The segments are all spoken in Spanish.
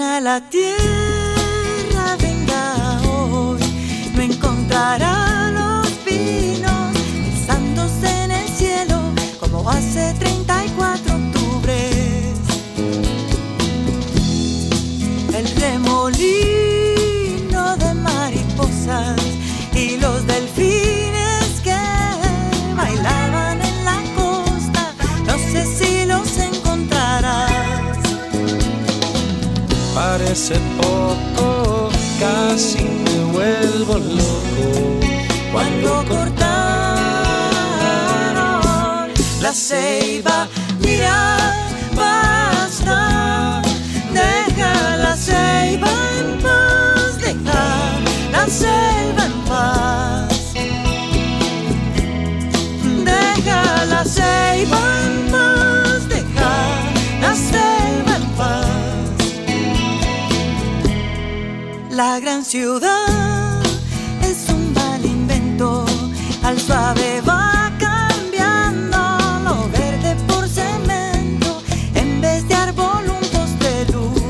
a la tierra Parece poco, casi me vuelvo loco Cuando cortaron la ceiba, mira, basta, deja la ceiba en paz, deja la ceiba en paz. Deja la ceiba en paz, La gran ciudad es un mal invento, al suave va cambiando lo verde por cemento, en vez de árbol un luz.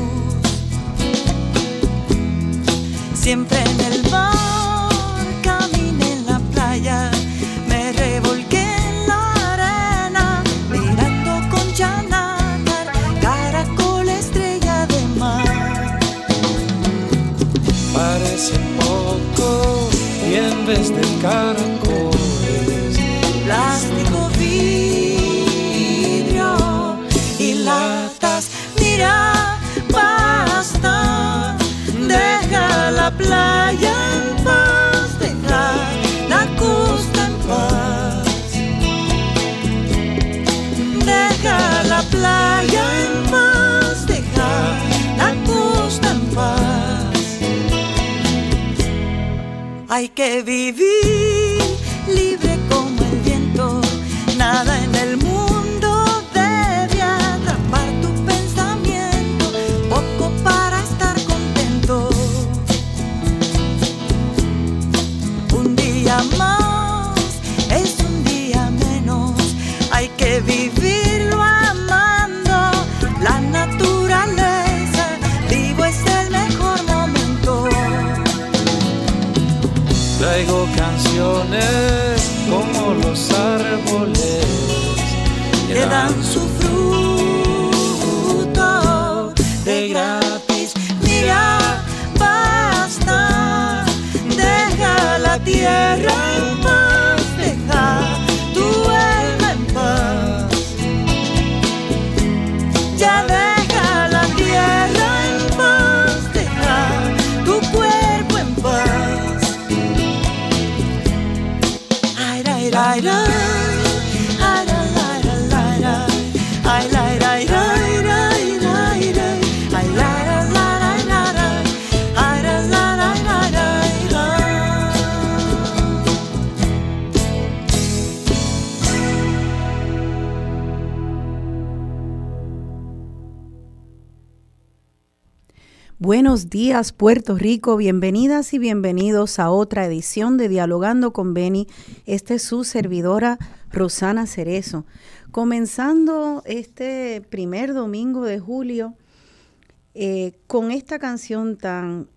Siempre de caracoles plástico, vidrio y latas. Mira, basta, deja la playa Hay que vivir libre Ya deja Buenos días, Puerto Rico. Bienvenidas y bienvenidos a otra edición de Dialogando con Beni. Esta es su servidora, Rosana Cerezo. Comenzando este primer domingo de julio eh, con esta canción tan,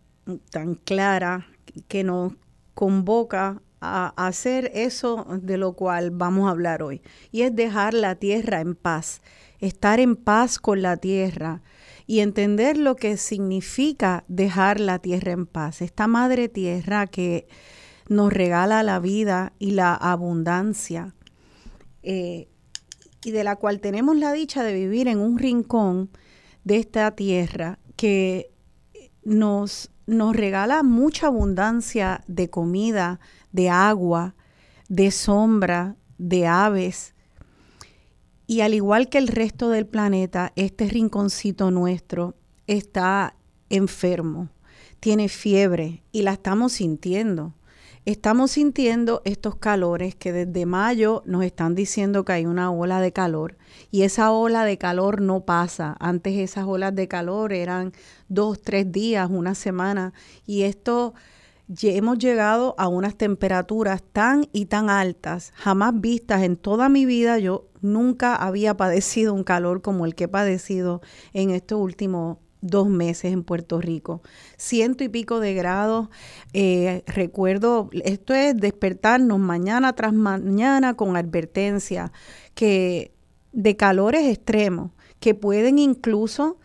tan clara que nos convoca a hacer eso de lo cual vamos a hablar hoy. Y es dejar la tierra en paz, estar en paz con la tierra y entender lo que significa dejar la tierra en paz. Esta madre tierra que nos regala la vida y la abundancia eh, y de la cual tenemos la dicha de vivir en un rincón de esta tierra que nos, nos regala mucha abundancia de comida, de agua, de sombra, de aves. Y al igual que el resto del planeta, este rinconcito nuestro está enfermo, tiene fiebre y la estamos sintiendo. Estamos sintiendo estos calores que desde mayo nos están diciendo que hay una ola de calor y esa ola de calor no pasa. Antes esas olas de calor eran dos, tres días, una semana y esto hemos llegado a unas temperaturas tan y tan altas, jamás vistas en toda mi vida. Yo nunca había padecido un calor como el que he padecido en estos últimos dos meses en Puerto Rico. Ciento y pico de grados. Eh, recuerdo, esto es despertarnos mañana tras mañana con advertencia que de calores extremos que pueden incluso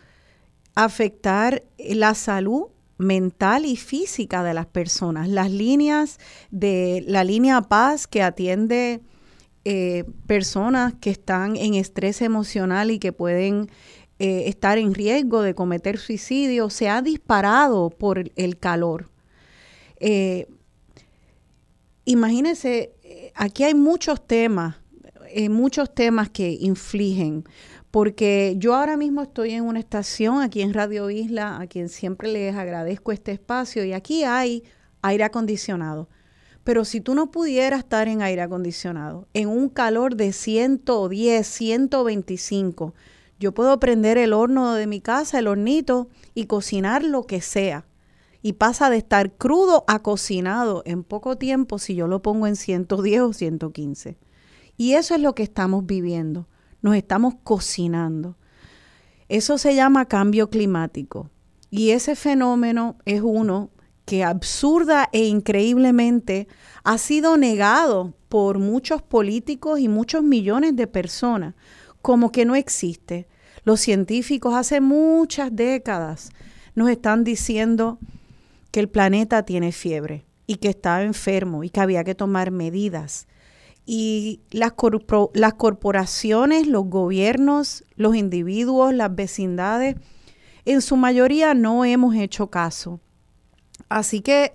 afectar la salud mental y física de las personas. Las líneas de la línea Paz que atiende eh, personas que están en estrés emocional y que pueden eh, estar en riesgo de cometer suicidio se ha disparado por el calor. Eh, imagínense, aquí hay muchos temas, muchos temas que infligen porque yo ahora mismo estoy en una estación aquí en Radio Isla, a quien siempre les agradezco este espacio, y aquí hay aire acondicionado. Pero si tú no pudieras estar en aire acondicionado, en un calor de 110, 125, yo puedo prender el horno de mi casa, el hornito, y cocinar lo que sea. Y pasa de estar crudo a cocinado en poco tiempo si yo lo pongo en 110 o 115. Y eso es lo que estamos viviendo nos estamos cocinando. Eso se llama cambio climático. Y ese fenómeno es uno que absurda e increíblemente ha sido negado por muchos políticos y muchos millones de personas como que no existe. Los científicos hace muchas décadas nos están diciendo que el planeta tiene fiebre y que está enfermo y que había que tomar medidas y las, las corporaciones, los gobiernos, los individuos, las vecindades, en su mayoría no hemos hecho caso. Así que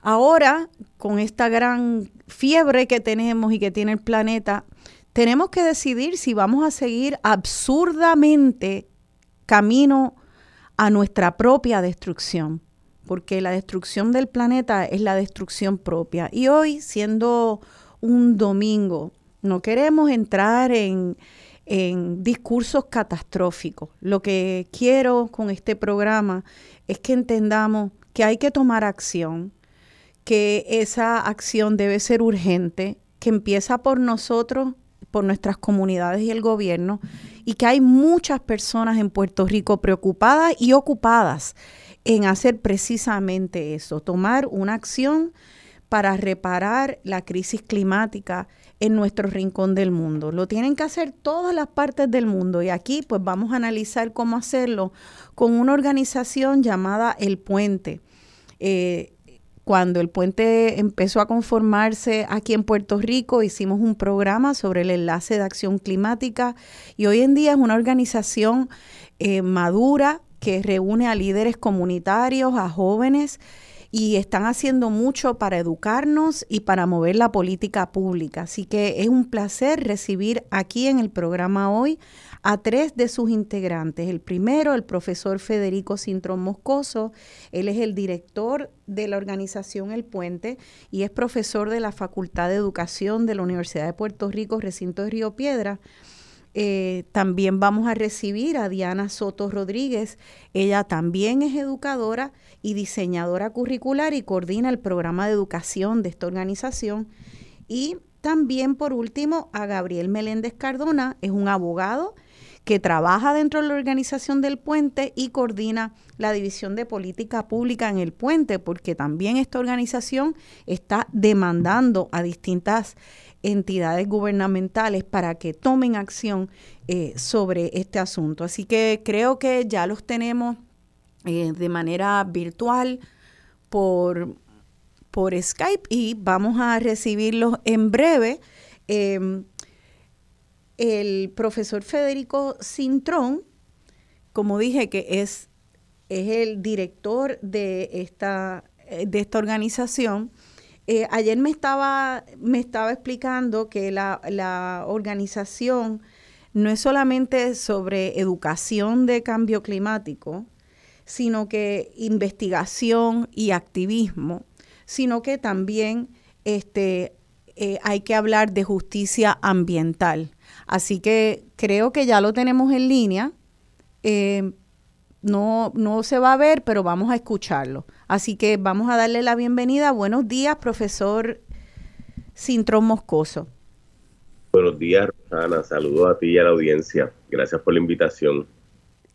ahora, con esta gran fiebre que tenemos y que tiene el planeta, tenemos que decidir si vamos a seguir absurdamente camino a nuestra propia destrucción, porque la destrucción del planeta es la destrucción propia. Y hoy, siendo un domingo. No queremos entrar en, discursos catastróficos. Lo que quiero con este programa es que entendamos que hay que tomar acción, que esa acción debe ser urgente, que empieza por nosotros, por nuestras comunidades y el gobierno, y que hay muchas personas en Puerto Rico preocupadas y ocupadas en hacer precisamente eso, tomar una acción para reparar la crisis climática en nuestro rincón del mundo. Lo tienen que hacer todas las partes del mundo y aquí pues vamos a analizar cómo hacerlo con una organización llamada El Puente. Eh, cuando el puente empezó a conformarse aquí en Puerto Rico, hicimos un programa sobre el enlace de acción climática y hoy en día es una organización eh, madura que reúne a líderes comunitarios, a jóvenes y están haciendo mucho para educarnos y para mover la política pública. Así que es un placer recibir aquí en el programa hoy a tres de sus integrantes. El primero, el profesor Federico Cintrón Moscoso. Él es el director de la organización El Puente y es profesor de la Facultad de Educación de la Universidad de Puerto Rico, recinto de Río Piedra. Eh, también vamos a recibir a Diana Soto Rodríguez. Ella también es educadora y diseñadora curricular y coordina el programa de educación de esta organización. Y también, por último, a Gabriel Meléndez Cardona, es un abogado que trabaja dentro de la organización del puente y coordina la división de política pública en el puente, porque también esta organización está demandando a distintas entidades gubernamentales para que tomen acción eh, sobre este asunto. Así que creo que ya los tenemos eh, de manera virtual por, por Skype y vamos a recibirlos en breve. Em, el profesor Federico Cintrón, como dije que es, es el director de esta, de esta organización, eh, ayer me estaba, me estaba explicando que la, la, organización no es solamente sobre educación de cambio climático, sino que investigación y activismo, sino que también este, eh, hay que hablar de justicia ambiental. Así que creo que ya lo tenemos en línea. Eh, no, no se va a ver, pero vamos a escucharlo. Así que vamos a darle la bienvenida. Buenos días, profesor Cintrón Moscoso. Buenos días, Rosana. Saludos a ti y a la audiencia. Gracias por la invitación.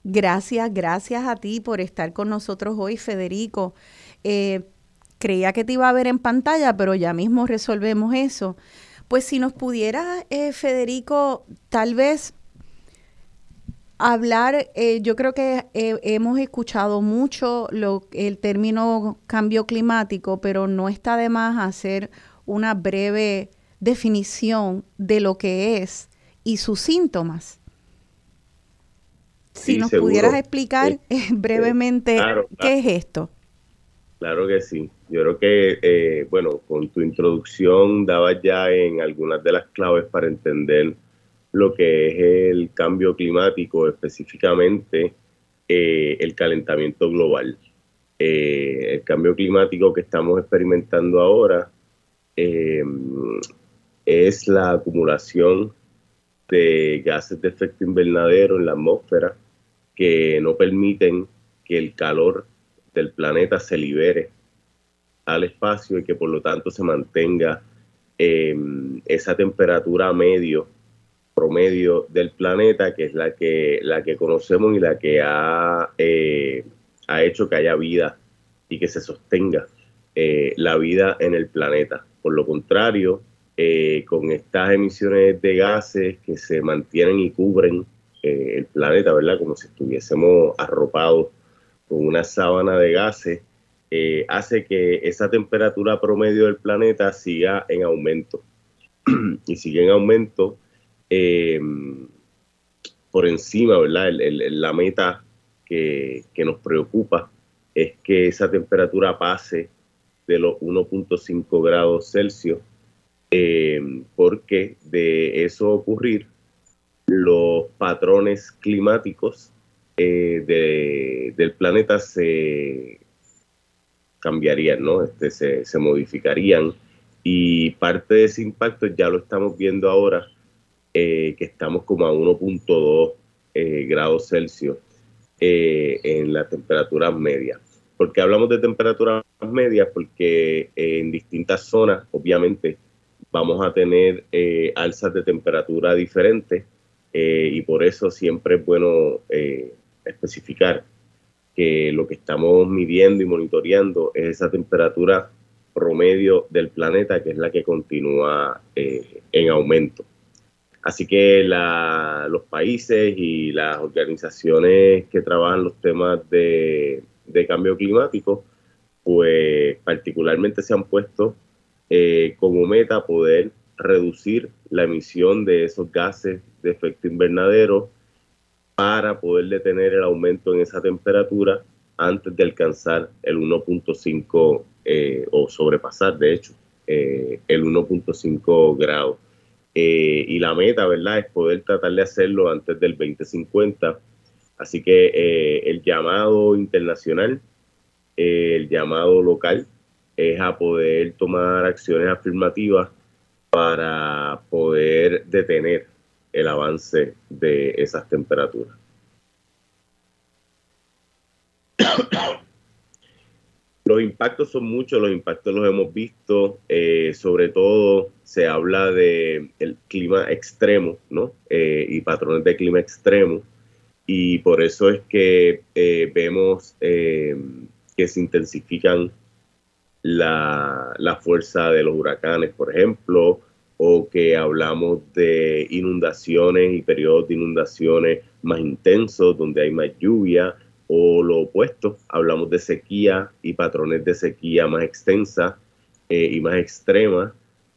Gracias, gracias a ti por estar con nosotros hoy, Federico. Eh, creía que te iba a ver en pantalla, pero ya mismo resolvemos eso. Pues si nos pudiera, eh, Federico, tal vez hablar, eh, yo creo que hemos escuchado mucho lo, el término cambio climático, pero no está de más hacer una breve definición de lo que es y sus síntomas. Si nos pudieras explicar brevemente qué es esto. Claro que sí. Yo creo que, eh, bueno, con tu introducción dabas ya en algunas de las claves para entender lo que es el cambio climático, específicamente eh, el calentamiento global. Eh, el cambio climático que estamos experimentando ahora es la acumulación de gases de efecto invernadero en la atmósfera que no permiten que el calor del planeta se libere al espacio y que por lo tanto se mantenga em, esa temperatura medio promedio del planeta que es la que la que conocemos y la que ha, eh, ha hecho que haya vida y que se sostenga eh, la vida en el planeta por lo contrario eh, con estas emisiones de gases que se mantienen y cubren eh, el planeta, ¿verdad? Como si estuviésemos arropados con una sábana de gases, hace que esa temperatura promedio del planeta siga en aumento. y sigue en aumento por encima, ¿verdad? la meta que, nos preocupa es que esa temperatura pase de los 1.5 grados Celsius eh, porque de eso ocurrir, los patrones climáticos eh, del planeta se cambiarían, ¿no? Este, se, modificarían y parte de ese impacto ya lo estamos viendo ahora, eh, que estamos como a 1.2 grados Celsius en la temperatura media. ¿Por qué hablamos de temperaturas medias? Porque en distintas zonas, obviamente, vamos a tener eh, alzas de temperatura diferentes eh, y por eso siempre es bueno eh, especificar que lo que estamos midiendo y monitoreando es esa temperatura promedio del planeta, que es la que continúa en aumento. Así que los países y las organizaciones que trabajan los temas de, cambio climático, pues particularmente se han puesto eh, como meta poder reducir la emisión de esos gases de efecto invernadero para poder detener el aumento en esa temperatura antes de alcanzar el 1.5 eh, o sobrepasar, de hecho, eh, el 1.5 grado. y la meta, ¿verdad?, es poder tratar de hacerlo antes del 2050. Así que el llamado internacional, el llamado local, es a poder tomar acciones afirmativas para poder detener el avance de esas temperaturas. Los impactos son muchos, los impactos los hemos visto, eh, sobre todo se habla de el clima extremo, ¿no? Eh, y patrones de clima extremo, y por eso es que eh, vemos que se intensifican la, fuerza de los huracanes, por ejemplo, o que hablamos de inundaciones y periodos de inundaciones más intensos, donde hay más lluvia, o lo opuesto, hablamos de sequía y patrones de sequía más extensa eh, y más extrema.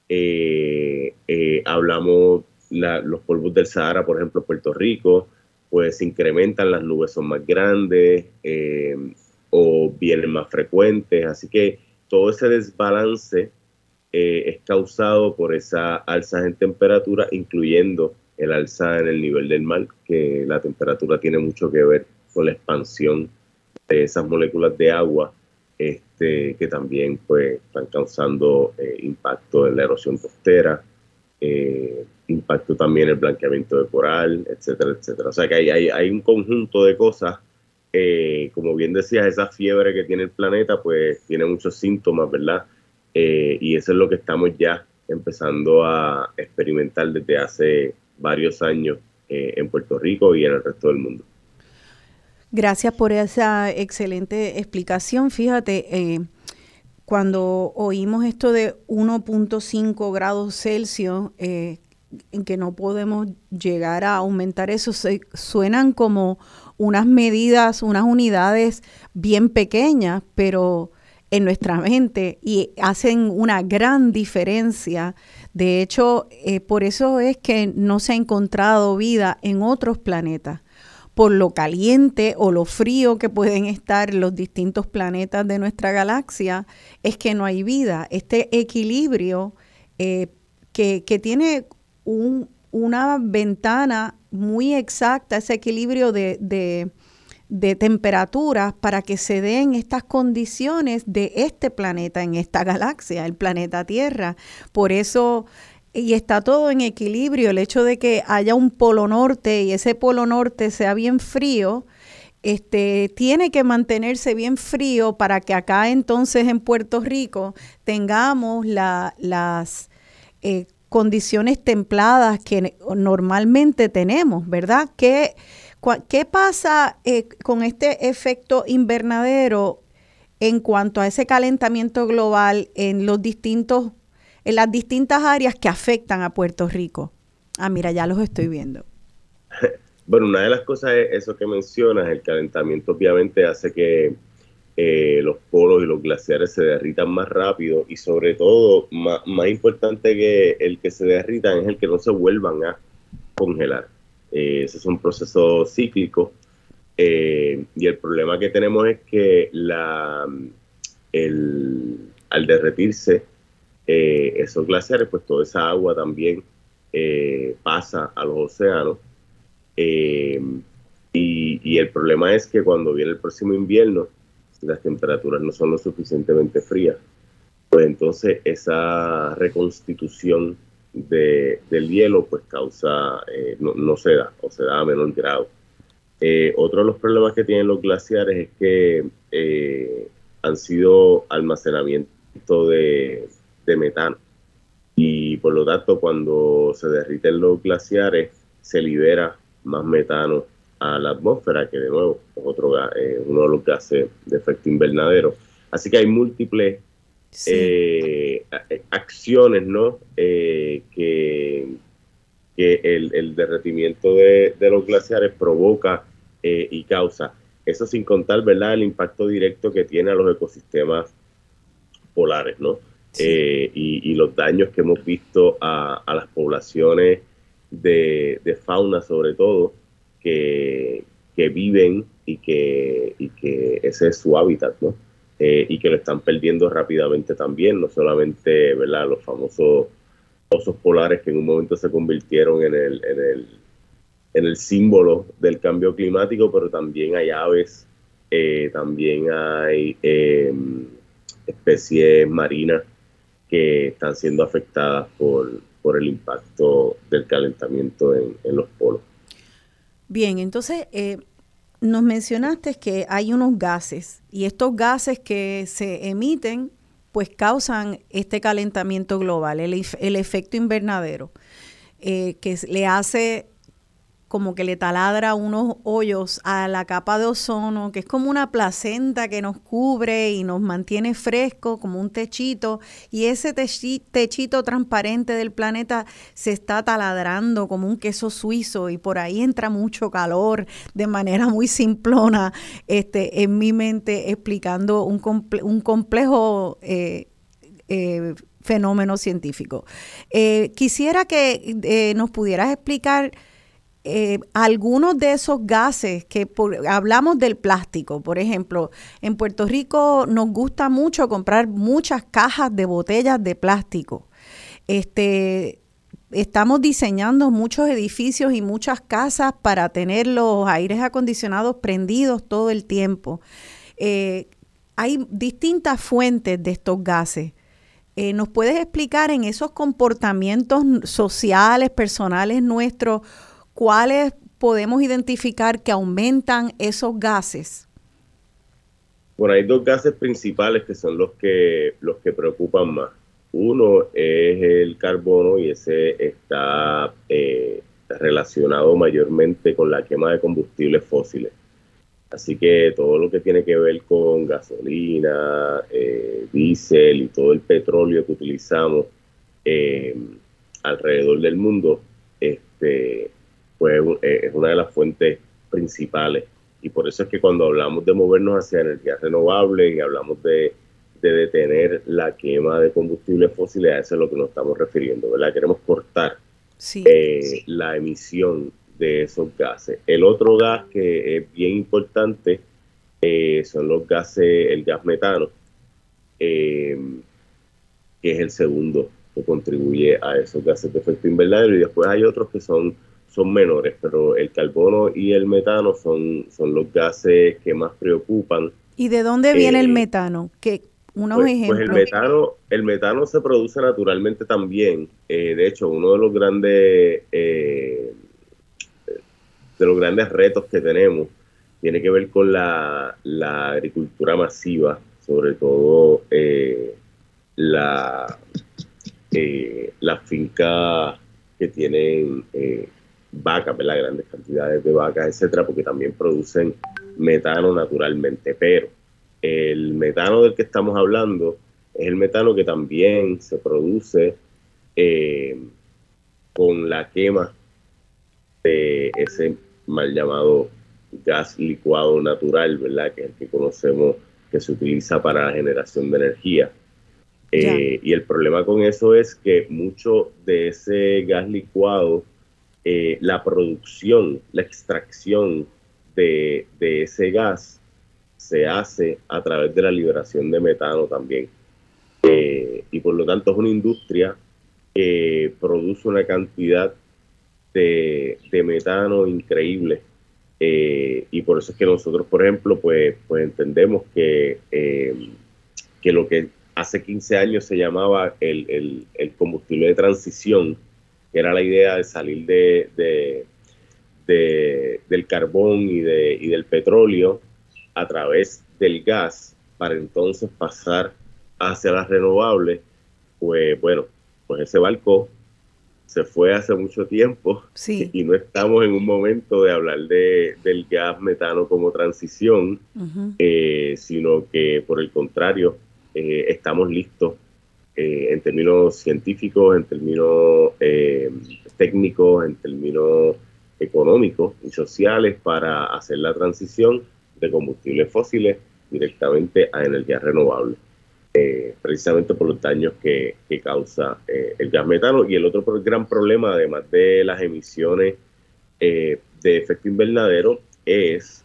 Eh, eh, hablamos los polvos del Sahara, por ejemplo, Puerto Rico, pues se incrementan, las nubes son más grandes o vienen más frecuentes, así que todo ese desbalance es causado por esa alza en temperatura, incluyendo el alza en el nivel del mar, que la temperatura tiene mucho que ver la expansión de esas moléculas de agua, este, que también pues, están causando eh, impacto en la erosión costera, eh, impacto también en el blanqueamiento de coral, etcétera, etcétera. O sea que hay, hay, un conjunto de cosas eh, como bien decías, esa fiebre que tiene el planeta, pues tiene muchos síntomas, ¿verdad? Y eso es lo que estamos ya empezando a experimentar desde hace varios años en Puerto Rico y en el resto del mundo. Gracias por esa excelente explicación. Fíjate, eh, cuando oímos esto de 1.5 grados Celsius, eh, en que no podemos llegar a aumentar eso, suenan como unas medidas, unas unidades bien pequeñas, pero en nuestra mente y hacen una gran diferencia. De hecho, eh, por eso es que no se ha encontrado vida en otros planetas, por lo caliente o lo frío que pueden estar los distintos planetas de nuestra galaxia, es que no hay vida. Este equilibrio eh, que, tiene una ventana muy exacta, ese equilibrio de de temperaturas para que se den estas condiciones de este planeta en esta galaxia, el planeta Tierra. Por eso, y está todo en equilibrio, el hecho de que haya un polo norte y ese polo norte sea bien frío, este, tiene que mantenerse bien frío para que acá entonces en Puerto Rico tengamos las eh, condiciones templadas que normalmente tenemos, ¿verdad? Que ¿Qué pasa eh, con este efecto invernadero en cuanto a ese calentamiento global en los distintos, en las distintas áreas que afectan a Puerto Rico? Ah, mira, ya los estoy viendo. Bueno, una de las cosas es eso que mencionas, el calentamiento obviamente hace que eh, los polos y los glaciares se derritan más rápido y sobre todo, más, importante que el que se derritan es el que no se vuelvan a congelar. Eh, ese es un proceso cíclico. Eh, y el problema que tenemos es que al derretirse eh, esos glaciares, pues toda esa agua también pasa a los océanos. Y, y, el problema es que cuando viene el próximo invierno, las temperaturas no son lo suficientemente frías, pues entonces esa reconstitución del hielo pues causa, eh, no, se da o se da a menor grado. Eh, otro de los problemas que tienen los glaciares es que eh, han sido almacenamiento de, metano y por lo tanto cuando se derriten los glaciares se libera más metano a la atmósfera, que de nuevo es otro, uno de los gases de efecto invernadero. Así que hay múltiples eh, acciones ¿no? Eh, que, que el, derretimiento de, los glaciares provoca eh, y causa. Eso sin contar ¿verdad? el impacto directo que tiene a los ecosistemas polares ¿no? Y, los daños que hemos visto a, las poblaciones de, fauna sobre todo que, que viven y que, y que ese es su hábitat, ¿no? Eh, y que lo están perdiendo rápidamente también, no solamente ¿verdad? los famosos osos polares que en un momento se convirtieron en el, en el, en el símbolo del cambio climático, pero también hay aves, eh, también hay em, especies marinas que están siendo afectadas por, por el impacto del calentamiento en, los polos. Bien, entonces eh, nos mencionaste que hay unos gases y estos gases que se emiten pues causan este calentamiento global, el, el efecto invernadero, eh, que le hace como que le taladra unos hoyos a la capa de ozono, que es como una placenta que nos cubre y nos mantiene fresco, como un techito, y ese techito transparente del planeta se está taladrando como un queso suizo y por ahí entra mucho calor de manera muy simplona este, en mi mente explicando un, complejo... Eh, eh, fenómeno científico. Eh, quisiera que nos pudieras explicar eh, algunos de esos gases que hablamos del plástico, por ejemplo, en Puerto Rico nos gusta mucho comprar muchas cajas de botellas de plástico. Este, estamos diseñando muchos edificios y muchas casas para tener los aires acondicionados prendidos todo el tiempo. Eh, hay distintas fuentes de estos gases. Eh, ¿Nos puedes explicar en esos comportamientos sociales, personales nuestros, ¿cuáles podemos identificar que aumentan esos gases? Bueno, hay dos gases principales que son los que, los que preocupan más. Uno es el carbono y ese está eh, relacionado mayormente con la quema de combustibles fósiles. Así que todo lo que tiene que ver con gasolina, eh, diésel y todo el petróleo que utilizamos eh, alrededor del mundo, este, pues es una de las fuentes principales. Y por eso es que cuando hablamos de movernos hacia energías renovables y hablamos de, detener la quema de combustibles fósiles, a eso es lo que nos estamos refiriendo, ¿verdad? Queremos cortar eh, la emisión de esos gases. El otro gas que es bien importante eh, son los gases, el gas metano, que es el segundo que contribuye a esos gases de efecto invernadero y después hay otros que son son menores, pero el carbono y el metano son, son los gases que más preocupan. ¿Y de dónde viene el eh, metano? Que unos pues, Pues el metano, el metano se produce naturalmente también. Eh, de hecho, uno de los grandes eh, de los grandes retos que tenemos tiene que ver con la, la agricultura masiva, sobre todo la las fincas que tienen vacas, ¿verdad? Grandes cantidades de vacas, etcétera, porque también producen metano naturalmente. Pero el metano del que estamos hablando es el metano que también se produce eh, con la quema de ese mal llamado gas licuado natural, ¿verdad? Que es el que conocemos que se utiliza para la generación de energía. Eh, y el problema con eso es que mucho de ese gas licuado eh, la producción, la extracción de, ese gas se hace a través de la liberación de metano también. Eh, y por lo tanto es una industria que produce una cantidad de, metano increíble. Eh, y por eso es que nosotros, por ejemplo, pues, pues entendemos que, lo que hace 15 años se llamaba el combustible de transición, que era la idea de salir de, del carbón y, de, y del petróleo a través del gas para entonces pasar hacia las renovables, pues bueno, pues ese barco se fue hace mucho tiempo y no estamos en un momento de hablar de, del gas metano como transición, eh, sino que por el contrario, eh, estamos listos eh, en términos científicos, en términos eh, técnicos, en términos económicos y sociales para hacer la transición de combustibles fósiles directamente a energías renovables, eh, precisamente por los daños que, causa el gas metano. Y el otro gran problema, además de las emisiones de efecto invernadero, es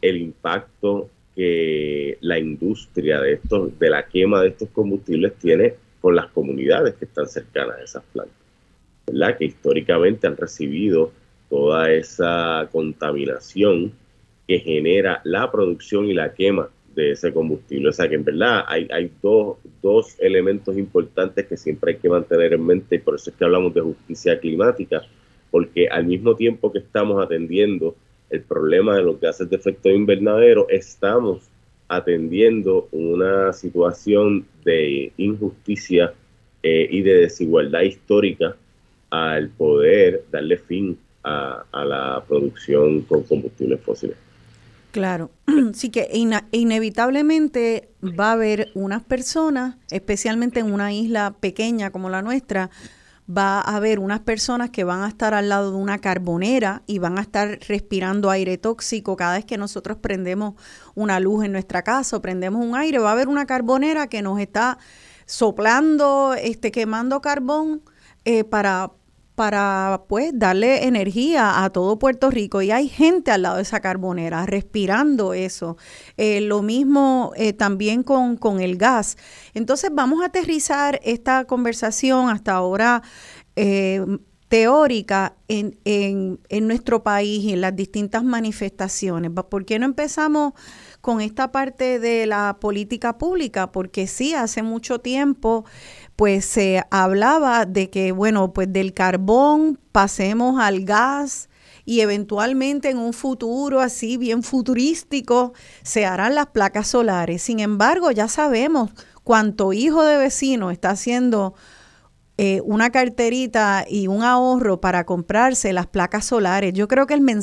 el impacto que la industria de estos, de la quema de estos combustibles tiene con las comunidades que están cercanas a esas plantas, ¿verdad? que históricamente han recibido toda esa contaminación que genera la producción y la quema de ese combustible. O sea que en verdad hay, hay dos, dos elementos importantes que siempre hay que mantener en mente y por eso es que hablamos de justicia climática, porque al mismo tiempo que estamos atendiendo el problema de los gases de efecto invernadero, estamos atendiendo una situación de injusticia eh, y de desigualdad histórica al poder darle fin a, la producción con combustibles fósiles. Claro, sí que inevitablemente va a haber unas personas, especialmente en una isla pequeña como la nuestra, va a haber unas personas que van a estar al lado de una carbonera y van a estar respirando aire tóxico cada vez que nosotros prendemos una luz en nuestra casa o prendemos un aire, va a haber una carbonera que nos está soplando, este, quemando carbón eh, para, para pues darle energía a todo Puerto Rico y hay gente al lado de esa carbonera respirando eso. Eh, lo mismo eh, también con, con, el gas. Entonces vamos a aterrizar esta conversación hasta ahora eh, teórica en, en, en nuestro país y en las distintas manifestaciones. ¿Por qué no empezamos? con esta parte de la política pública, porque sí, hace mucho tiempo pues se hablaba de que, bueno, pues del carbón pasemos al gas y eventualmente en un futuro así bien futurístico se harán las placas solares. Sin embargo, ya sabemos cuánto hijo de vecino está haciendo eh, una carterita y un ahorro para comprarse las placas solares. Yo creo que el mensaje